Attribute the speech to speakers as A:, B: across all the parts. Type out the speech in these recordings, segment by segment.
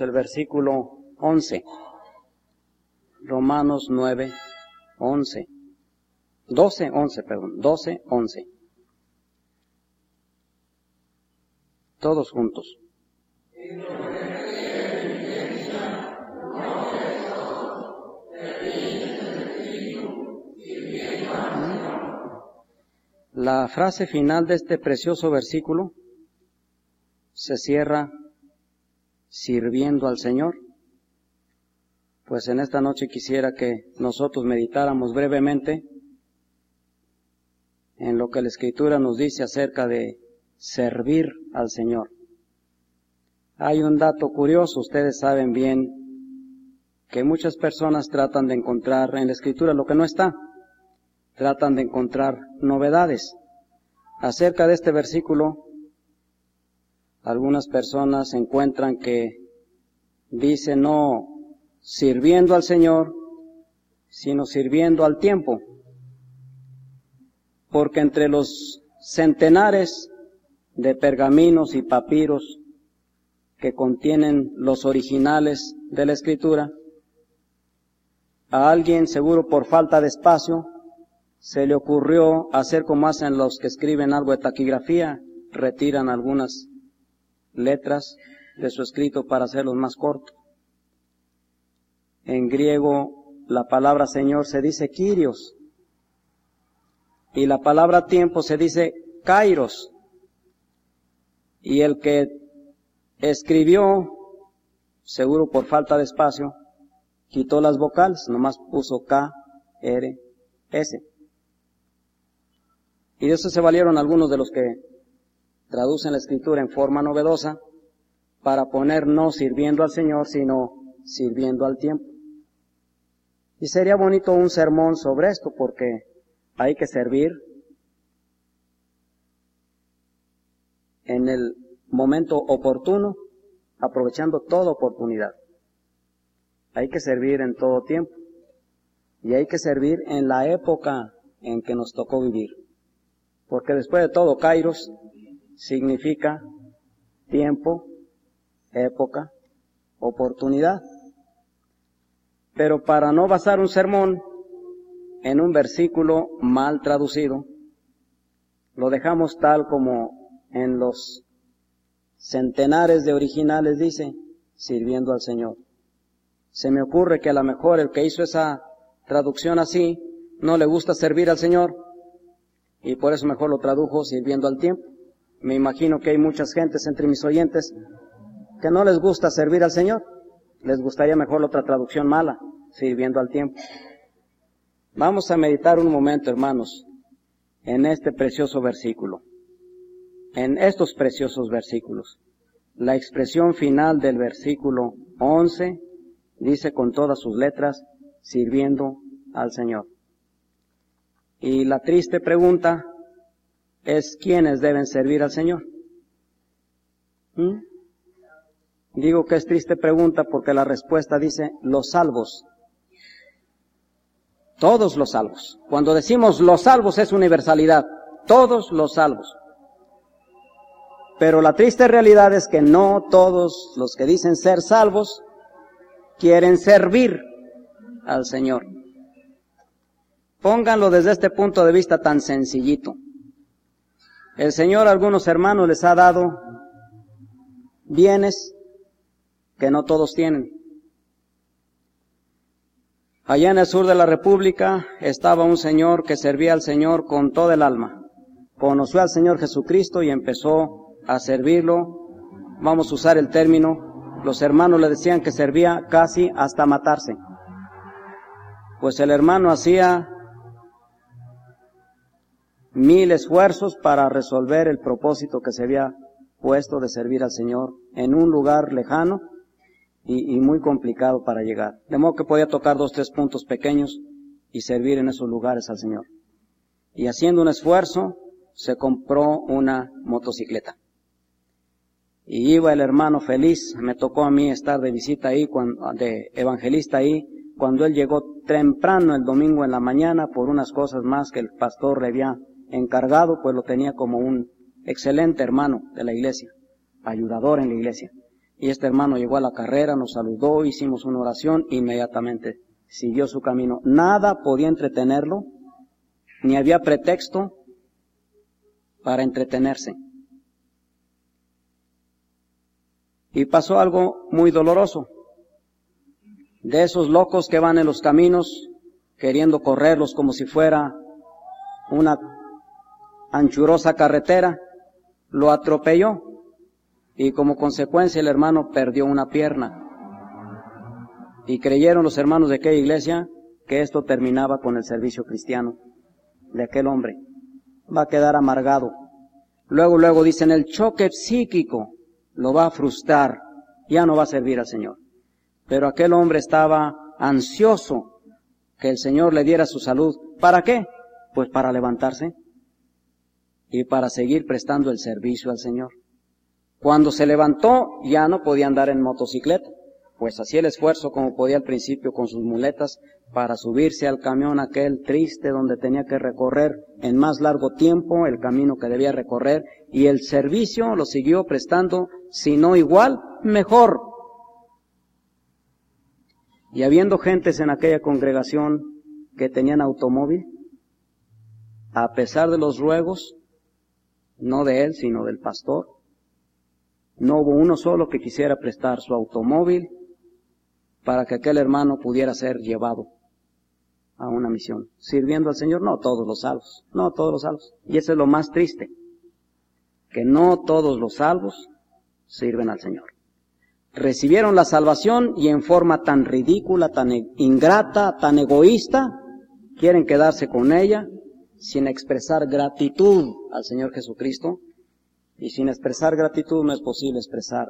A: el versículo 11. Romanos 9, 11. 12, 11, perdón. 12, 11. Todos juntos. La frase final de este precioso versículo se cierra sirviendo al Señor. Pues en esta noche quisiera que nosotros meditáramos brevemente en lo que la Escritura nos dice acerca de servir al Señor. Hay un dato curioso, ustedes saben bien que muchas personas tratan de encontrar en la Escritura lo que no está, tratan de encontrar novedades. Acerca de este versículo, algunas personas encuentran que dice no sirviendo al Señor, sino sirviendo al tiempo. Porque entre los centenares de pergaminos y papiros que contienen los originales de la escritura, a alguien seguro por falta de espacio se le ocurrió hacer como hacen los que escriben algo de taquigrafía, retiran algunas letras de su escrito para hacerlos más cortos. En griego la palabra Señor se dice Kyrios y la palabra tiempo se dice Kairos. Y el que escribió, seguro por falta de espacio, quitó las vocales, nomás puso K, R, S. Y de eso se valieron algunos de los que traducen la escritura en forma novedosa para poner no sirviendo al Señor, sino sirviendo al tiempo. Y sería bonito un sermón sobre esto porque hay que servir en el momento oportuno, aprovechando toda oportunidad. Hay que servir en todo tiempo. Y hay que servir en la época en que nos tocó vivir. Porque después de todo, Kairos significa tiempo, época, oportunidad. Pero para no basar un sermón en un versículo mal traducido, lo dejamos tal como en los centenares de originales dice, sirviendo al Señor. Se me ocurre que a lo mejor el que hizo esa traducción así no le gusta servir al Señor y por eso mejor lo tradujo sirviendo al tiempo. Me imagino que hay muchas gentes entre mis oyentes que no les gusta servir al Señor. Les gustaría mejor otra traducción mala, sirviendo al tiempo. Vamos a meditar un momento, hermanos, en este precioso versículo. En estos preciosos versículos. La expresión final del versículo 11 dice con todas sus letras, sirviendo al Señor. Y la triste pregunta es quiénes deben servir al Señor. ¿Mm? Digo que es triste pregunta porque la respuesta dice los salvos. Todos los salvos. Cuando decimos los salvos es universalidad. Todos los salvos. Pero la triste realidad es que no todos los que dicen ser salvos quieren servir al Señor. Pónganlo desde este punto de vista tan sencillito. El Señor a algunos hermanos les ha dado bienes que no todos tienen. Allá en el sur de la República estaba un señor que servía al Señor con todo el alma. Conoció al Señor Jesucristo y empezó a servirlo. Vamos a usar el término. Los hermanos le decían que servía casi hasta matarse. Pues el hermano hacía mil esfuerzos para resolver el propósito que se había puesto de servir al Señor en un lugar lejano y, muy complicado para llegar. De modo que podía tocar dos, tres puntos pequeños y servir en esos lugares al Señor. Y haciendo un esfuerzo, se compró una motocicleta. Y iba el hermano feliz, me tocó a mí estar de visita ahí, cuando, de evangelista ahí, cuando él llegó temprano el domingo en la mañana por unas cosas más que el pastor le había encargado, pues lo tenía como un excelente hermano de la iglesia, ayudador en la iglesia. Y este hermano llegó a la carrera, nos saludó, hicimos una oración, inmediatamente siguió su camino. Nada podía entretenerlo, ni había pretexto para entretenerse. Y pasó algo muy doloroso. De esos locos que van en los caminos queriendo correrlos como si fuera una anchurosa carretera, lo atropelló y como consecuencia el hermano perdió una pierna. Y creyeron los hermanos de aquella iglesia que esto terminaba con el servicio cristiano de aquel hombre. Va a quedar amargado. Luego, luego dicen, el choque psíquico lo va a frustrar, ya no va a servir al Señor. Pero aquel hombre estaba ansioso que el Señor le diera su salud. ¿Para qué? Pues para levantarse y para seguir prestando el servicio al Señor. Cuando se levantó ya no podía andar en motocicleta, pues hacía el esfuerzo como podía al principio con sus muletas para subirse al camión aquel triste donde tenía que recorrer en más largo tiempo el camino que debía recorrer y el servicio lo siguió prestando, si no igual, mejor. Y habiendo gentes en aquella congregación que tenían automóvil, a pesar de los ruegos, no de él, sino del pastor, no hubo uno solo que quisiera prestar su automóvil para que aquel hermano pudiera ser llevado a una misión. Sirviendo al Señor, no todos los salvos, no todos los salvos. Y eso es lo más triste, que no todos los salvos sirven al Señor. Recibieron la salvación y en forma tan ridícula, tan ingrata, tan egoísta, quieren quedarse con ella sin expresar gratitud al Señor Jesucristo y sin expresar gratitud no es posible expresar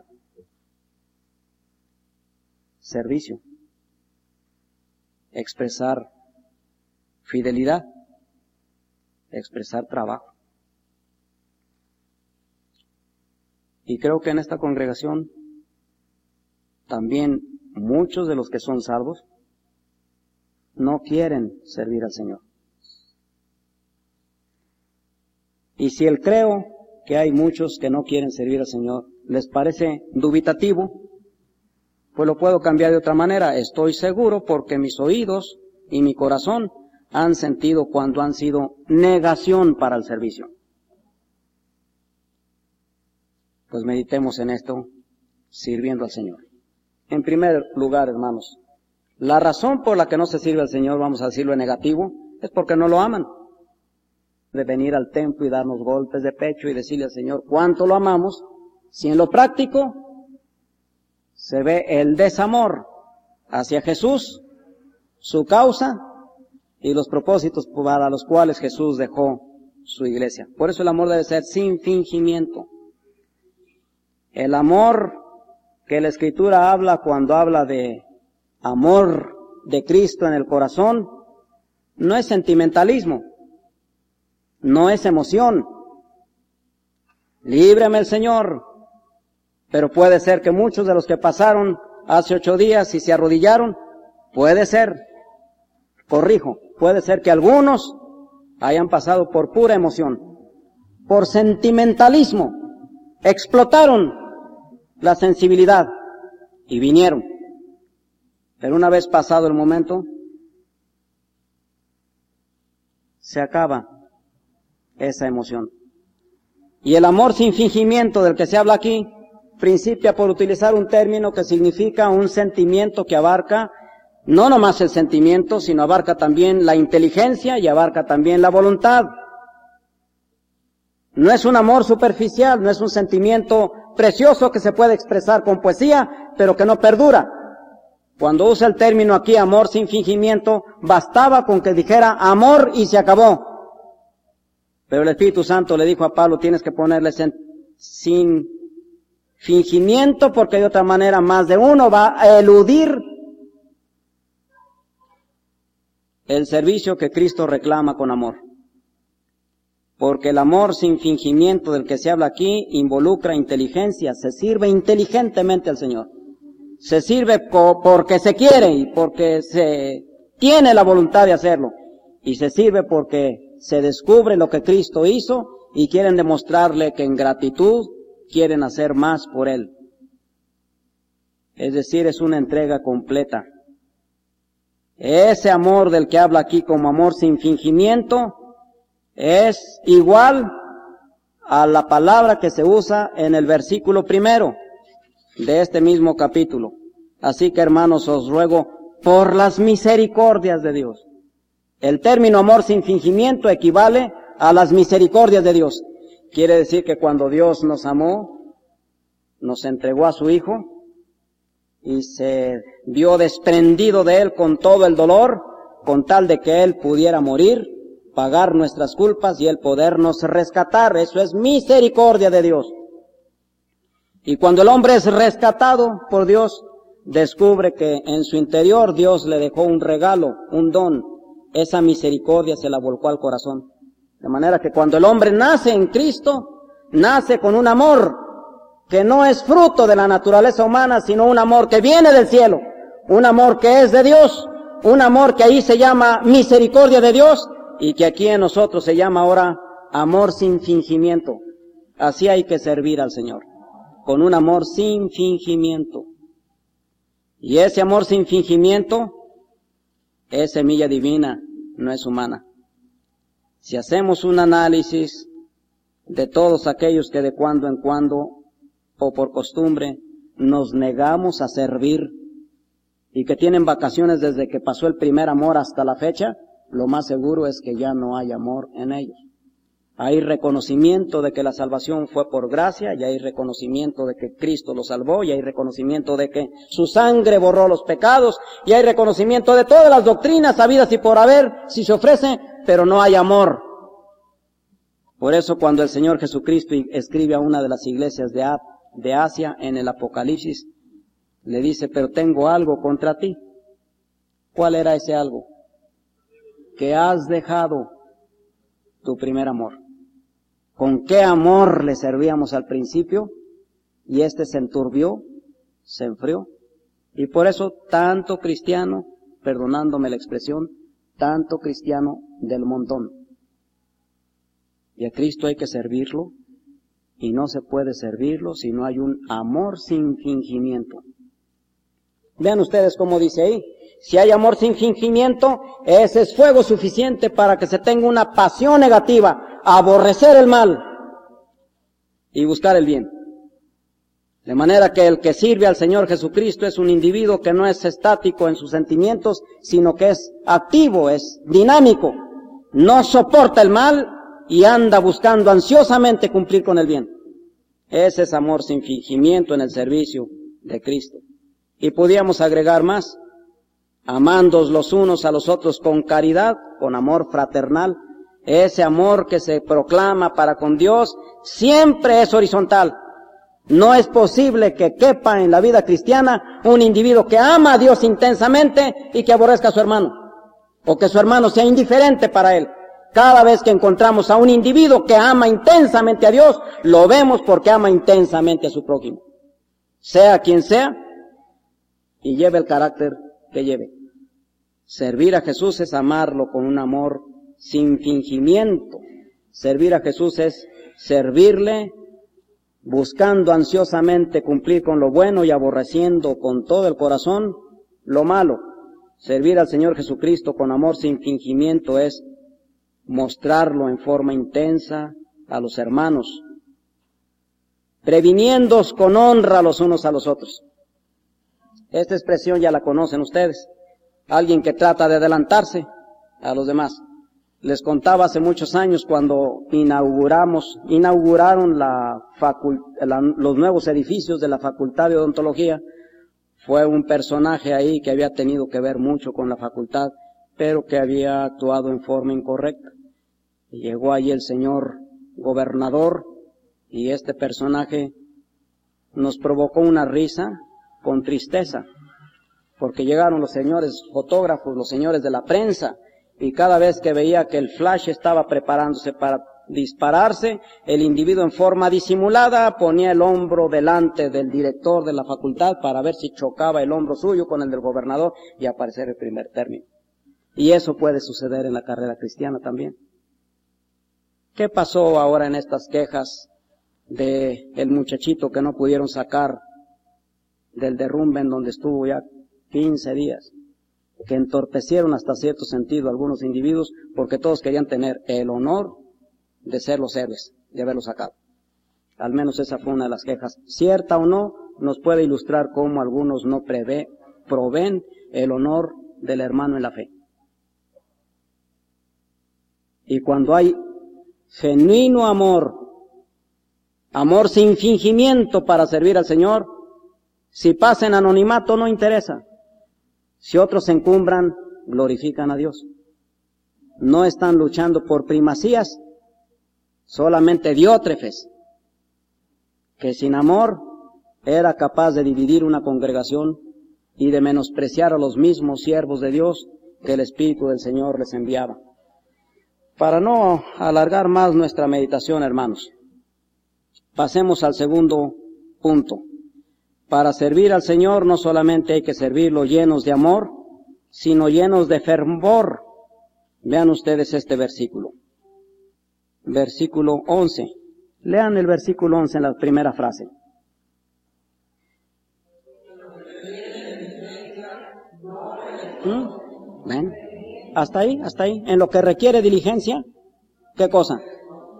A: servicio, expresar fidelidad, expresar trabajo. Y creo que en esta congregación también muchos de los que son salvos no quieren servir al Señor. Y si el creo que hay muchos que no quieren servir al Señor, les parece dubitativo, pues lo puedo cambiar de otra manera. Estoy seguro porque mis oídos y mi corazón han sentido cuando han sido negación para el servicio. Pues meditemos en esto, sirviendo al Señor. En primer lugar, hermanos, la razón por la que no se sirve al Señor, vamos a decirlo en negativo, es porque no lo aman de venir al templo y darnos golpes de pecho y decirle al Señor cuánto lo amamos, si en lo práctico se ve el desamor hacia Jesús, su causa y los propósitos para los cuales Jesús dejó su iglesia. Por eso el amor debe ser sin fingimiento. El amor que la escritura habla cuando habla de amor de Cristo en el corazón no es sentimentalismo, no es emoción. Líbreme el Señor. Pero puede ser que muchos de los que pasaron hace ocho días y se arrodillaron, puede ser, corrijo, puede ser que algunos hayan pasado por pura emoción, por sentimentalismo, explotaron la sensibilidad y vinieron. Pero una vez pasado el momento, se acaba esa emoción. Y el amor sin fingimiento del que se habla aquí principia por utilizar un término que significa un sentimiento que abarca no nomás el sentimiento, sino abarca también la inteligencia y abarca también la voluntad. No es un amor superficial, no es un sentimiento precioso que se puede expresar con poesía, pero que no perdura. Cuando usa el término aquí amor sin fingimiento, bastaba con que dijera amor y se acabó. Pero el Espíritu Santo le dijo a Pablo, tienes que ponerle sin fingimiento porque de otra manera más de uno va a eludir el servicio que Cristo reclama con amor. Porque el amor sin fingimiento del que se habla aquí involucra inteligencia, se sirve inteligentemente al Señor. Se sirve porque se quiere y porque se tiene la voluntad de hacerlo. Y se sirve porque se descubre lo que Cristo hizo y quieren demostrarle que en gratitud quieren hacer más por Él. Es decir, es una entrega completa. Ese amor del que habla aquí como amor sin fingimiento es igual a la palabra que se usa en el versículo primero de este mismo capítulo. Así que hermanos, os ruego por las misericordias de Dios. El término amor sin fingimiento equivale a las misericordias de Dios. Quiere decir que cuando Dios nos amó, nos entregó a su Hijo y se vio desprendido de Él con todo el dolor, con tal de que Él pudiera morir, pagar nuestras culpas y el podernos rescatar. Eso es misericordia de Dios. Y cuando el hombre es rescatado por Dios, descubre que en su interior Dios le dejó un regalo, un don. Esa misericordia se la volcó al corazón. De manera que cuando el hombre nace en Cristo, nace con un amor que no es fruto de la naturaleza humana, sino un amor que viene del cielo, un amor que es de Dios, un amor que ahí se llama misericordia de Dios y que aquí en nosotros se llama ahora amor sin fingimiento. Así hay que servir al Señor, con un amor sin fingimiento. Y ese amor sin fingimiento es semilla divina, no es humana. Si hacemos un análisis de todos aquellos que de cuando en cuando o por costumbre nos negamos a servir y que tienen vacaciones desde que pasó el primer amor hasta la fecha, lo más seguro es que ya no hay amor en ellos. Hay reconocimiento de que la salvación fue por gracia, y hay reconocimiento de que Cristo lo salvó, y hay reconocimiento de que su sangre borró los pecados, y hay reconocimiento de todas las doctrinas sabidas y por haber, si se ofrece, pero no hay amor. Por eso cuando el Señor Jesucristo escribe a una de las iglesias de, de Asia en el Apocalipsis, le dice, pero tengo algo contra ti. ¿Cuál era ese algo? Que has dejado tu primer amor con qué amor le servíamos al principio y este se enturbió, se enfrió. Y por eso tanto cristiano, perdonándome la expresión, tanto cristiano del montón. Y a Cristo hay que servirlo y no se puede servirlo si no hay un amor sin fingimiento. Vean ustedes cómo dice ahí, si hay amor sin fingimiento, ese es fuego suficiente para que se tenga una pasión negativa, aborrecer el mal y buscar el bien. De manera que el que sirve al Señor Jesucristo es un individuo que no es estático en sus sentimientos, sino que es activo, es dinámico, no soporta el mal y anda buscando ansiosamente cumplir con el bien. Ese es amor sin fingimiento en el servicio de Cristo. Y podíamos agregar más, amándos los unos a los otros con caridad, con amor fraternal, ese amor que se proclama para con Dios siempre es horizontal. No es posible que quepa en la vida cristiana un individuo que ama a Dios intensamente y que aborrezca a su hermano. O que su hermano sea indiferente para él. Cada vez que encontramos a un individuo que ama intensamente a Dios, lo vemos porque ama intensamente a su prójimo. Sea quien sea, y lleve el carácter que lleve. Servir a Jesús es amarlo con un amor sin fingimiento. Servir a Jesús es servirle buscando ansiosamente cumplir con lo bueno y aborreciendo con todo el corazón lo malo. Servir al Señor Jesucristo con amor sin fingimiento es mostrarlo en forma intensa a los hermanos, previniéndos con honra los unos a los otros. Esta expresión ya la conocen ustedes. Alguien que trata de adelantarse a los demás. Les contaba hace muchos años cuando inauguramos, inauguraron la los nuevos edificios de la Facultad de Odontología. Fue un personaje ahí que había tenido que ver mucho con la facultad, pero que había actuado en forma incorrecta. Llegó ahí el señor gobernador y este personaje nos provocó una risa con tristeza, porque llegaron los señores fotógrafos, los señores de la prensa, y cada vez que veía que el flash estaba preparándose para dispararse, el individuo en forma disimulada ponía el hombro delante del director de la facultad para ver si chocaba el hombro suyo con el del gobernador y aparecer el primer término. Y eso puede suceder en la carrera cristiana también. ¿Qué pasó ahora en estas quejas de el muchachito que no pudieron sacar del derrumbe en donde estuvo ya 15 días, que entorpecieron hasta cierto sentido algunos individuos porque todos querían tener el honor de ser los héroes, de haberlo sacado. Al menos esa fue una de las quejas. Cierta o no, nos puede ilustrar cómo algunos no prevé, proveen el honor del hermano en la fe. Y cuando hay genuino amor, amor sin fingimiento para servir al Señor, si pasa en anonimato no interesa. Si otros se encumbran, glorifican a Dios. No están luchando por primacías, solamente diótrefes, que sin amor era capaz de dividir una congregación y de menospreciar a los mismos siervos de Dios que el Espíritu del Señor les enviaba. Para no alargar más nuestra meditación, hermanos, pasemos al segundo punto. Para servir al Señor no solamente hay que servirlo llenos de amor, sino llenos de fervor. Vean ustedes este versículo. Versículo 11. Lean el versículo 11 en la primera frase. ¿Mm? ¿Ven? Hasta ahí, hasta ahí. En lo que requiere diligencia, ¿qué cosa?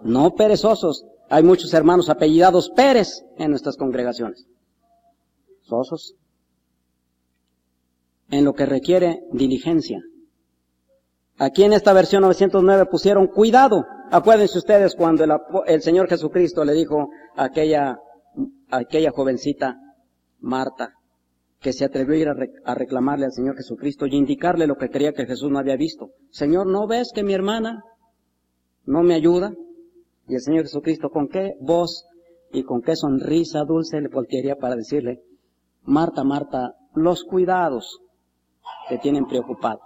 A: No perezosos. Hay muchos hermanos apellidados Pérez en nuestras congregaciones. En lo que requiere diligencia. Aquí en esta versión 909 pusieron cuidado. Acuérdense ustedes cuando el, Señor Jesucristo le dijo a aquella, aquella jovencita Marta, que se atrevió a ir a, a, reclamarle al Señor Jesucristo y indicarle lo que creía que Jesús no había visto. Señor, ¿no ves que mi hermana no me ayuda? Y el Señor Jesucristo, ¿con qué voz y con qué sonrisa dulce le voltearía para decirle, Marta, Marta, los cuidados te tienen preocupado.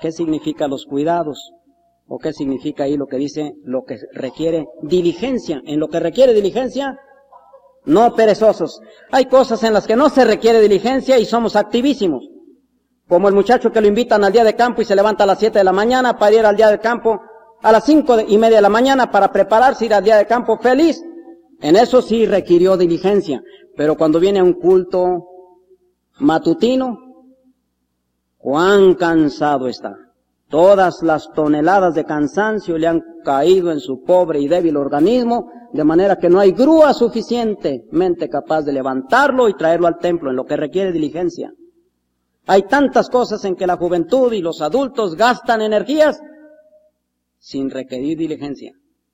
A: ¿Qué significa los cuidados? ¿O qué significa ahí lo que dice lo que requiere diligencia? En lo que requiere diligencia, no perezosos. Hay cosas en las que no se requiere diligencia y somos activísimos. Como el muchacho que lo invitan al día de campo y se levanta a las 7 de la mañana para ir al día de campo a las cinco y media de la mañana para prepararse ir al día de campo feliz. En eso sí requirió diligencia. Pero cuando viene un culto matutino, cuán cansado está. Todas las toneladas de cansancio le han caído en su pobre y débil organismo, de manera que no hay grúa suficientemente capaz de levantarlo y traerlo al templo, en lo que requiere diligencia. Hay tantas cosas en que la juventud y los adultos gastan energías sin requerir diligencia.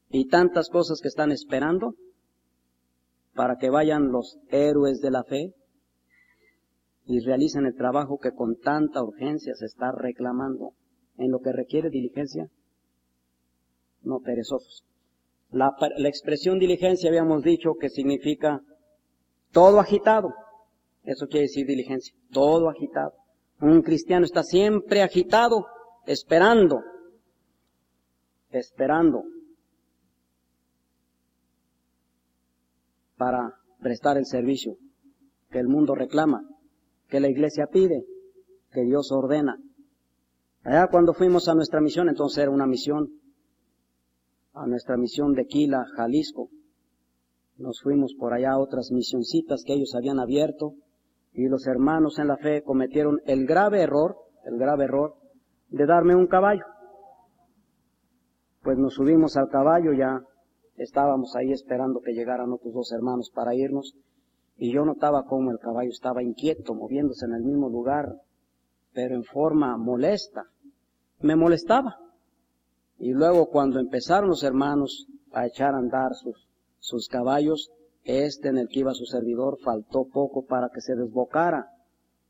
A: Y tantas cosas que están esperando para que vayan los héroes de la fe y realicen el trabajo que con tanta urgencia se está reclamando en lo que requiere diligencia, no perezosos. La, la expresión diligencia habíamos dicho que significa todo agitado. Eso quiere decir diligencia, todo agitado. Un cristiano está siempre agitado, esperando, esperando para prestar el servicio que el mundo reclama, que la iglesia pide, que Dios ordena. Allá cuando fuimos a nuestra misión, entonces era una misión, a nuestra misión de Quila, Jalisco. Nos fuimos por allá a otras misioncitas que ellos habían abierto y los hermanos en la fe cometieron el grave error, el grave error de darme un caballo. Pues nos subimos al caballo ya Estábamos ahí esperando que llegaran otros dos hermanos para irnos y yo notaba cómo el caballo estaba inquieto, moviéndose en el mismo lugar, pero en forma molesta. Me molestaba. Y luego cuando empezaron los hermanos a echar a andar sus, sus caballos, este en el que iba su servidor faltó poco para que se desbocara.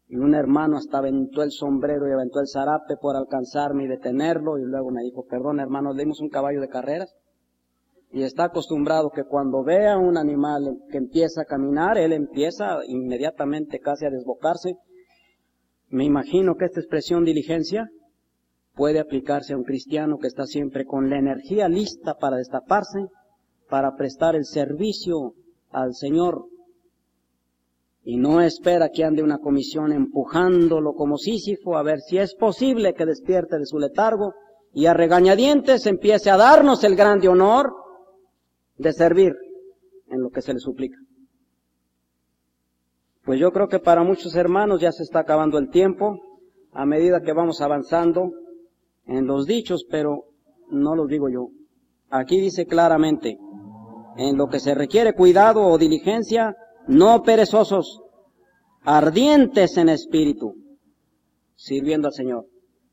A: Y un hermano hasta aventó el sombrero y aventó el zarape por alcanzarme y detenerlo. Y luego me dijo, perdón hermano, ¿le dimos un caballo de carreras? Y está acostumbrado que cuando vea un animal que empieza a caminar, él empieza inmediatamente casi a desbocarse. Me imagino que esta expresión diligencia puede aplicarse a un cristiano que está siempre con la energía lista para destaparse, para prestar el servicio al Señor. Y no espera que ande una comisión empujándolo como Sísifo a ver si es posible que despierte de su letargo y a regañadientes empiece a darnos el grande honor de servir en lo que se le suplica. Pues yo creo que para muchos hermanos ya se está acabando el tiempo a medida que vamos avanzando en los dichos, pero no los digo yo. Aquí dice claramente, en lo que se requiere cuidado o diligencia, no perezosos, ardientes en espíritu, sirviendo al Señor.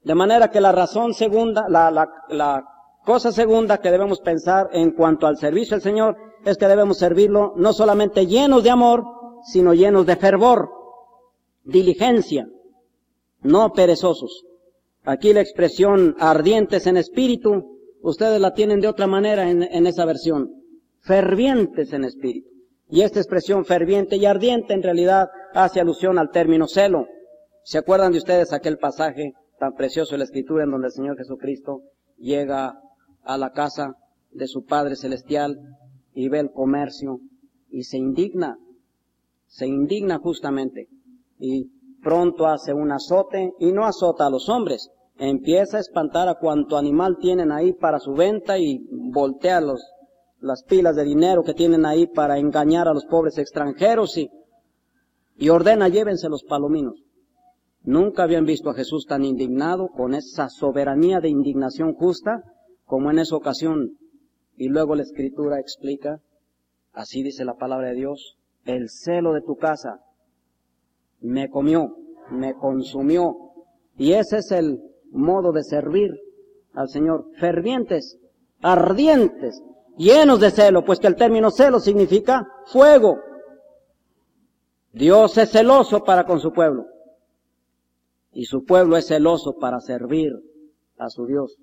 A: De manera que la razón segunda, la, la, la cosa segunda que debemos pensar en cuanto al servicio al Señor es que debemos servirlo no solamente llenos de amor, sino llenos de fervor, diligencia, no perezosos. Aquí la expresión ardientes en espíritu, ustedes la tienen de otra manera en, en esa versión, fervientes en espíritu. Y esta expresión ferviente y ardiente en realidad hace alusión al término celo. ¿Se acuerdan de ustedes aquel pasaje tan precioso de la Escritura en donde el Señor Jesucristo llega a la casa de su Padre Celestial y ve el comercio y se indigna, se indigna justamente y pronto hace un azote y no azota a los hombres, empieza a espantar a cuanto animal tienen ahí para su venta y voltea los, las pilas de dinero que tienen ahí para engañar a los pobres extranjeros y, y ordena llévense los palominos. Nunca habían visto a Jesús tan indignado con esa soberanía de indignación justa como en esa ocasión. Y luego la escritura explica, así dice la palabra de Dios, el celo de tu casa me comió, me consumió. Y ese es el modo de servir al Señor, fervientes, ardientes, llenos de celo, pues que el término celo significa fuego. Dios es celoso para con su pueblo y su pueblo es celoso para servir a su Dios.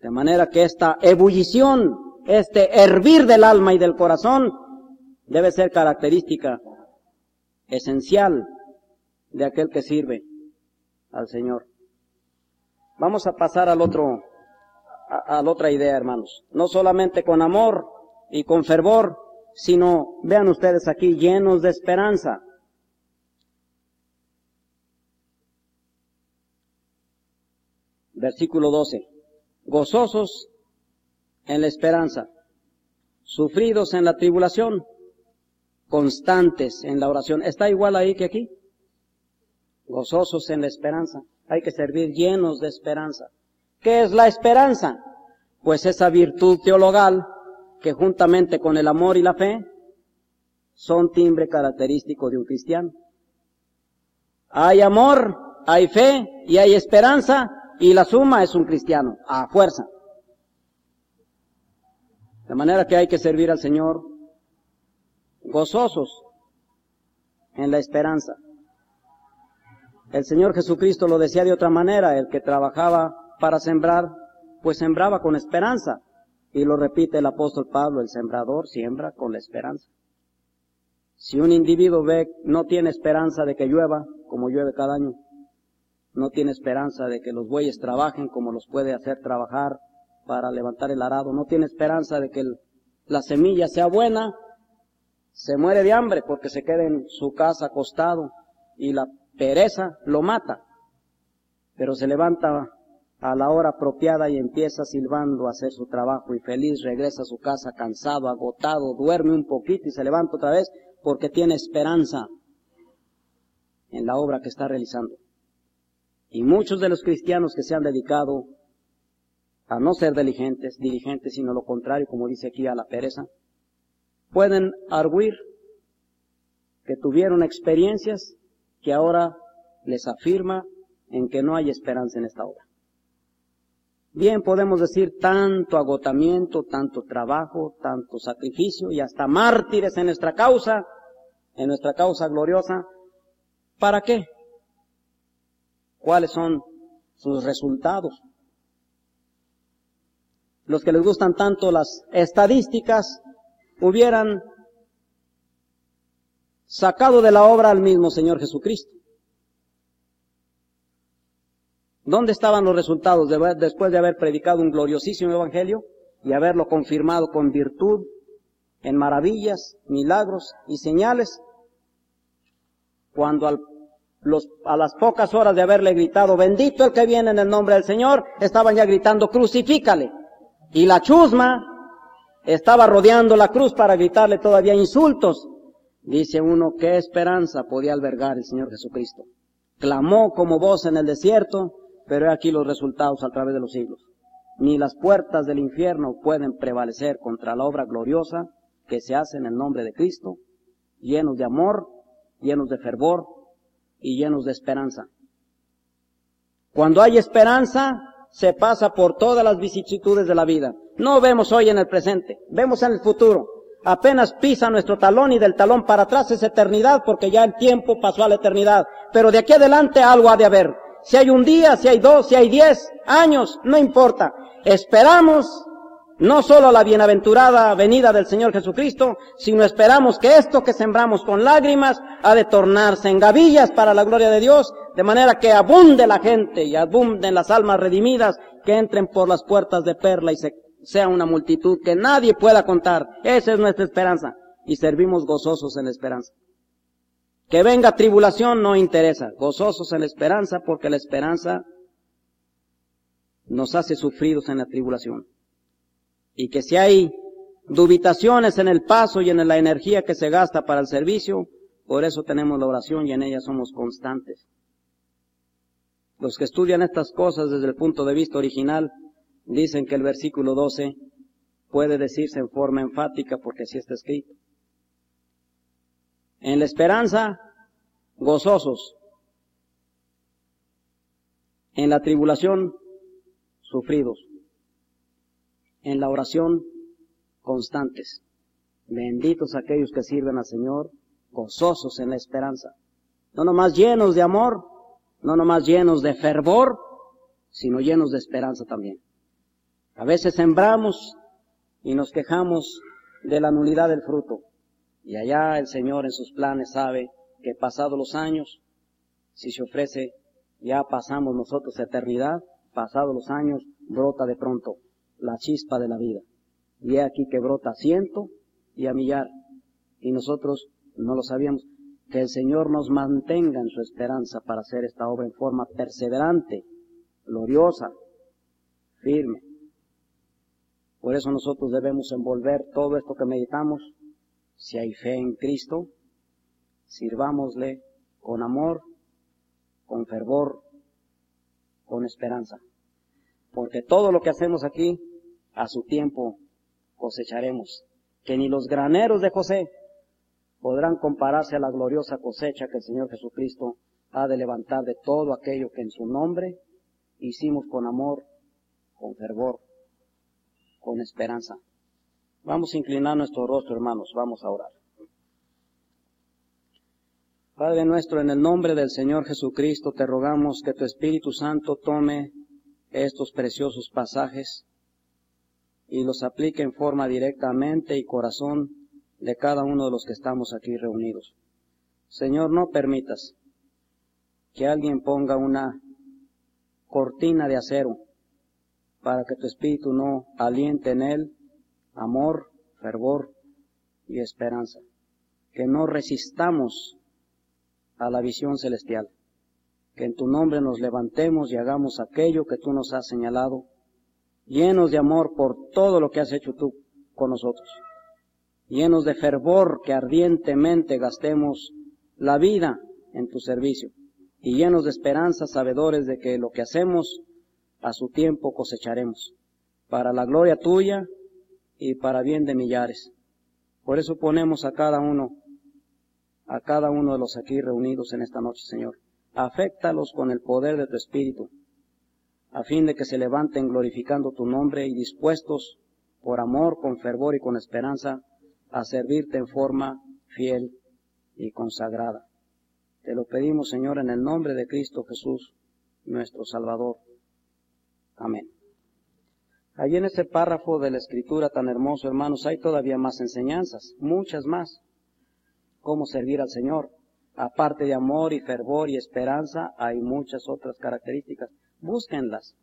A: De manera que esta ebullición, este hervir del alma y del corazón, debe ser característica esencial de aquel que sirve al Señor. Vamos a pasar al otro, a, la otra idea, hermanos. No solamente con amor y con fervor, sino, vean ustedes aquí, llenos de esperanza. Versículo 12. Gozosos en la esperanza, sufridos en la tribulación, constantes en la oración. ¿Está igual ahí que aquí? Gozosos en la esperanza. Hay que servir llenos de esperanza. ¿Qué es la esperanza? Pues esa virtud teologal que juntamente con el amor y la fe son timbre característico de un cristiano. Hay amor, hay fe y hay esperanza y la suma es un cristiano, a fuerza. De manera que hay que servir al Señor gozosos en la esperanza. El Señor Jesucristo lo decía de otra manera, el que trabajaba para sembrar, pues sembraba con esperanza. Y lo repite el apóstol Pablo, el sembrador siembra con la esperanza. Si un individuo ve, no tiene esperanza de que llueva, como llueve cada año, no tiene esperanza de que los bueyes trabajen como los puede hacer trabajar para levantar el arado, no tiene esperanza de que la semilla sea buena, se muere de hambre porque se queda en su casa acostado y la pereza lo mata, pero se levanta a la hora apropiada y empieza silbando a hacer su trabajo y feliz regresa a su casa cansado, agotado, duerme un poquito y se levanta otra vez porque tiene esperanza en la obra que está realizando. Y muchos de los cristianos que se han dedicado a no ser diligentes, diligentes, sino lo contrario, como dice aquí, a la pereza, pueden arguir que tuvieron experiencias que ahora les afirma en que no hay esperanza en esta obra. Bien podemos decir tanto agotamiento, tanto trabajo, tanto sacrificio y hasta mártires en nuestra causa, en nuestra causa gloriosa. ¿Para qué? Cuáles son sus resultados. Los que les gustan tanto las estadísticas hubieran sacado de la obra al mismo Señor Jesucristo. ¿Dónde estaban los resultados después de haber predicado un gloriosísimo evangelio y haberlo confirmado con virtud, en maravillas, milagros y señales? Cuando al a las pocas horas de haberle gritado, bendito el que viene en el nombre del Señor, estaban ya gritando, crucifícale. Y la chusma estaba rodeando la cruz para gritarle todavía insultos. Dice uno, ¿qué esperanza podía albergar el Señor Jesucristo? Clamó como voz en el desierto, pero he aquí los resultados a través de los siglos. Ni las puertas del infierno pueden prevalecer contra la obra gloriosa que se hace en el nombre de Cristo, llenos de amor, llenos de fervor y llenos de esperanza. Cuando hay esperanza, se pasa por todas las vicisitudes de la vida. No vemos hoy en el presente, vemos en el futuro. Apenas pisa nuestro talón y del talón para atrás es eternidad porque ya el tiempo pasó a la eternidad. Pero de aquí adelante algo ha de haber. Si hay un día, si hay dos, si hay diez años, no importa. Esperamos no solo la bienaventurada venida del Señor Jesucristo, sino esperamos que esto que sembramos con lágrimas ha de tornarse en gavillas para la gloria de Dios, de manera que abunde la gente y abunden las almas redimidas que entren por las puertas de perla y sea una multitud que nadie pueda contar. Esa es nuestra esperanza y servimos gozosos en la esperanza. Que venga tribulación no interesa, gozosos en la esperanza porque la esperanza nos hace sufridos en la tribulación y que si hay dubitaciones en el paso y en la energía que se gasta para el servicio, por eso tenemos la oración y en ella somos constantes. Los que estudian estas cosas desde el punto de vista original dicen que el versículo 12 puede decirse en forma enfática porque así está escrito. En la esperanza, gozosos. En la tribulación, sufridos en la oración constantes. Benditos aquellos que sirven al Señor, gozosos en la esperanza. No nomás llenos de amor, no nomás llenos de fervor, sino llenos de esperanza también. A veces sembramos y nos quejamos de la nulidad del fruto. Y allá el Señor en sus planes sabe que pasados los años, si se ofrece, ya pasamos nosotros eternidad, pasados los años, brota de pronto la chispa de la vida. Y he aquí que brota ciento y a millar. Y nosotros no lo sabíamos. Que el Señor nos mantenga en su esperanza para hacer esta obra en forma perseverante, gloriosa, firme. Por eso nosotros debemos envolver todo esto que meditamos. Si hay fe en Cristo, sirvámosle con amor, con fervor, con esperanza. Porque todo lo que hacemos aquí a su tiempo cosecharemos, que ni los graneros de José podrán compararse a la gloriosa cosecha que el Señor Jesucristo ha de levantar de todo aquello que en su nombre hicimos con amor, con fervor, con esperanza. Vamos a inclinar nuestro rostro, hermanos, vamos a orar. Padre nuestro, en el nombre del Señor Jesucristo te rogamos que tu Espíritu Santo tome estos preciosos pasajes y los aplique en forma directamente y corazón de cada uno de los que estamos aquí reunidos. Señor, no permitas que alguien ponga una cortina de acero para que tu espíritu no aliente en él amor, fervor y esperanza. Que no resistamos a la visión celestial. Que en tu nombre nos levantemos y hagamos aquello que tú nos has señalado llenos de amor por todo lo que has hecho tú con nosotros, llenos de fervor que ardientemente gastemos la vida en tu servicio y llenos de esperanza, sabedores de que lo que hacemos a su tiempo cosecharemos, para la gloria tuya y para bien de millares. Por eso ponemos a cada uno, a cada uno de los aquí reunidos en esta noche, Señor. Aféctalos con el poder de tu Espíritu a fin de que se levanten glorificando tu nombre y dispuestos por amor, con fervor y con esperanza a servirte en forma fiel y consagrada. Te lo pedimos, Señor, en el nombre de Cristo Jesús, nuestro Salvador. Amén. Allí en ese párrafo de la escritura tan hermoso, hermanos, hay todavía más enseñanzas, muchas más. Cómo servir al Señor. Aparte de amor y fervor y esperanza, hay muchas otras características búsquenlas.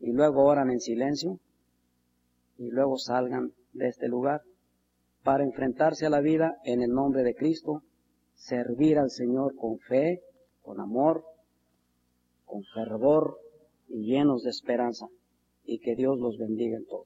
A: Y luego oran en silencio. Y luego salgan de este lugar para enfrentarse a la vida en el nombre de Cristo, servir al Señor con fe, con amor, con fervor y llenos de esperanza. Y que Dios los bendiga en todo.